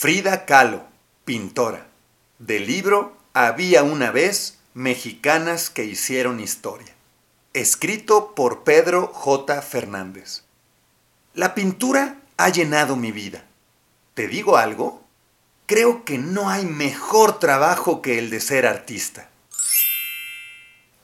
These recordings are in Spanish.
Frida Kahlo, pintora. Del libro Había una vez Mexicanas que hicieron historia. Escrito por Pedro J. Fernández. La pintura ha llenado mi vida. ¿Te digo algo? Creo que no hay mejor trabajo que el de ser artista.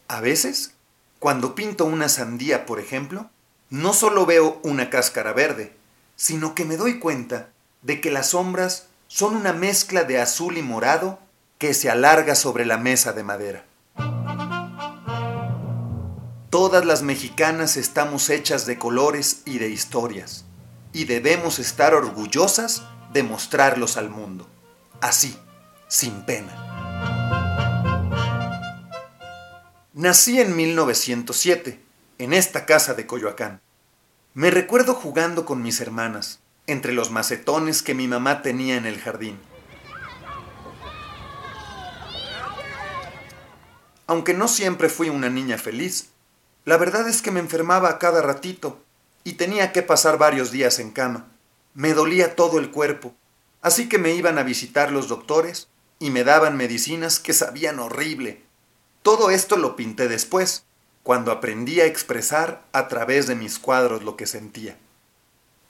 A veces, cuando pinto una sandía, por ejemplo, no solo veo una cáscara verde, sino que me doy cuenta de que las sombras son una mezcla de azul y morado que se alarga sobre la mesa de madera. Todas las mexicanas estamos hechas de colores y de historias, y debemos estar orgullosas de mostrarlos al mundo, así, sin pena. Nací en 1907, en esta casa de Coyoacán. Me recuerdo jugando con mis hermanas, entre los macetones que mi mamá tenía en el jardín. Aunque no siempre fui una niña feliz, la verdad es que me enfermaba a cada ratito y tenía que pasar varios días en cama. Me dolía todo el cuerpo, así que me iban a visitar los doctores y me daban medicinas que sabían horrible. Todo esto lo pinté después, cuando aprendí a expresar a través de mis cuadros lo que sentía.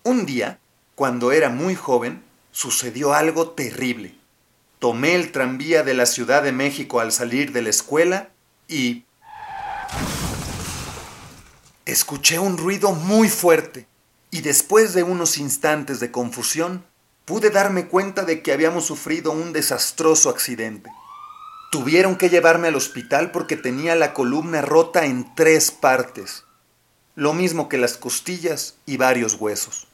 Un día, cuando era muy joven, sucedió algo terrible. Tomé el tranvía de la Ciudad de México al salir de la escuela y... Escuché un ruido muy fuerte y después de unos instantes de confusión pude darme cuenta de que habíamos sufrido un desastroso accidente. Tuvieron que llevarme al hospital porque tenía la columna rota en tres partes, lo mismo que las costillas y varios huesos.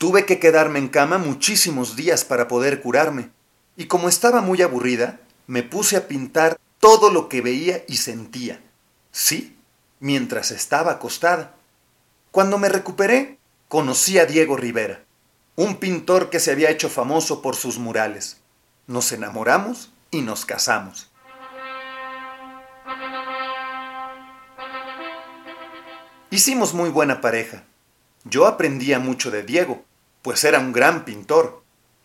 Tuve que quedarme en cama muchísimos días para poder curarme, y como estaba muy aburrida, me puse a pintar todo lo que veía y sentía. Sí, mientras estaba acostada. Cuando me recuperé, conocí a Diego Rivera, un pintor que se había hecho famoso por sus murales. Nos enamoramos y nos casamos. Hicimos muy buena pareja. Yo aprendía mucho de Diego, pues era un gran pintor,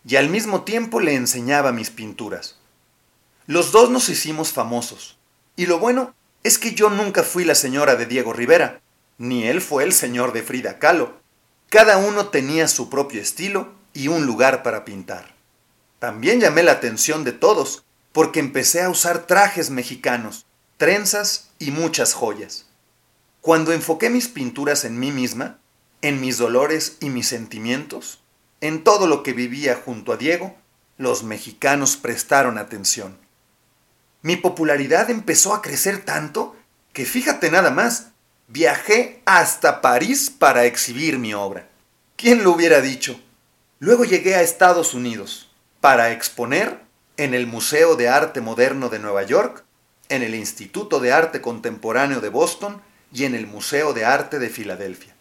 y al mismo tiempo le enseñaba mis pinturas. Los dos nos hicimos famosos, y lo bueno es que yo nunca fui la señora de Diego Rivera, ni él fue el señor de Frida Kahlo. Cada uno tenía su propio estilo y un lugar para pintar. También llamé la atención de todos, porque empecé a usar trajes mexicanos, trenzas y muchas joyas. Cuando enfoqué mis pinturas en mí misma, en mis dolores y mis sentimientos, en todo lo que vivía junto a Diego, los mexicanos prestaron atención. Mi popularidad empezó a crecer tanto que fíjate nada más, viajé hasta París para exhibir mi obra. ¿Quién lo hubiera dicho? Luego llegué a Estados Unidos para exponer en el Museo de Arte Moderno de Nueva York, en el Instituto de Arte Contemporáneo de Boston y en el Museo de Arte de Filadelfia.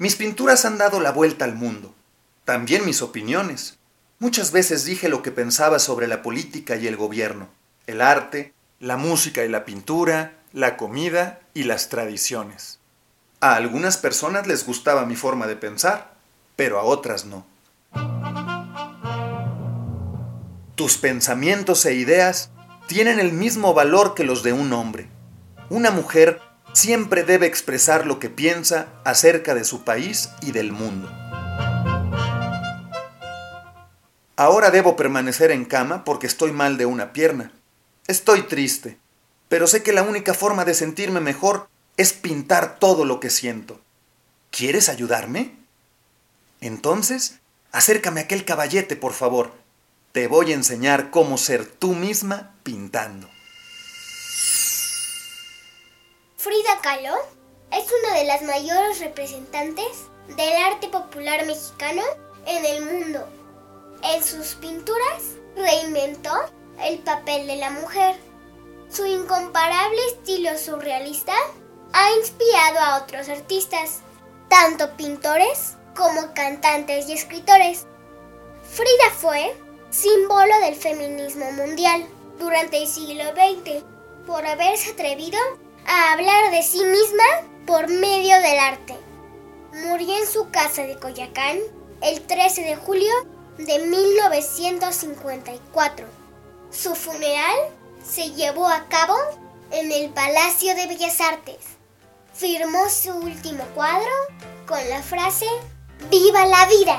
Mis pinturas han dado la vuelta al mundo, también mis opiniones. Muchas veces dije lo que pensaba sobre la política y el gobierno, el arte, la música y la pintura, la comida y las tradiciones. A algunas personas les gustaba mi forma de pensar, pero a otras no. Tus pensamientos e ideas tienen el mismo valor que los de un hombre. Una mujer siempre debe expresar lo que piensa acerca de su país y del mundo. Ahora debo permanecer en cama porque estoy mal de una pierna. Estoy triste, pero sé que la única forma de sentirme mejor es pintar todo lo que siento. ¿Quieres ayudarme? Entonces, acércame a aquel caballete, por favor. Te voy a enseñar cómo ser tú misma pintando. Frida Kahlo es una de las mayores representantes del arte popular mexicano en el mundo. En sus pinturas reinventó el papel de la mujer. Su incomparable estilo surrealista ha inspirado a otros artistas, tanto pintores como cantantes y escritores. Frida fue símbolo del feminismo mundial durante el siglo XX por haberse atrevido a hablar de sí misma por medio del arte. Murió en su casa de Coyacán el 13 de julio de 1954. Su funeral se llevó a cabo en el Palacio de Bellas Artes. Firmó su último cuadro con la frase ¡Viva la vida!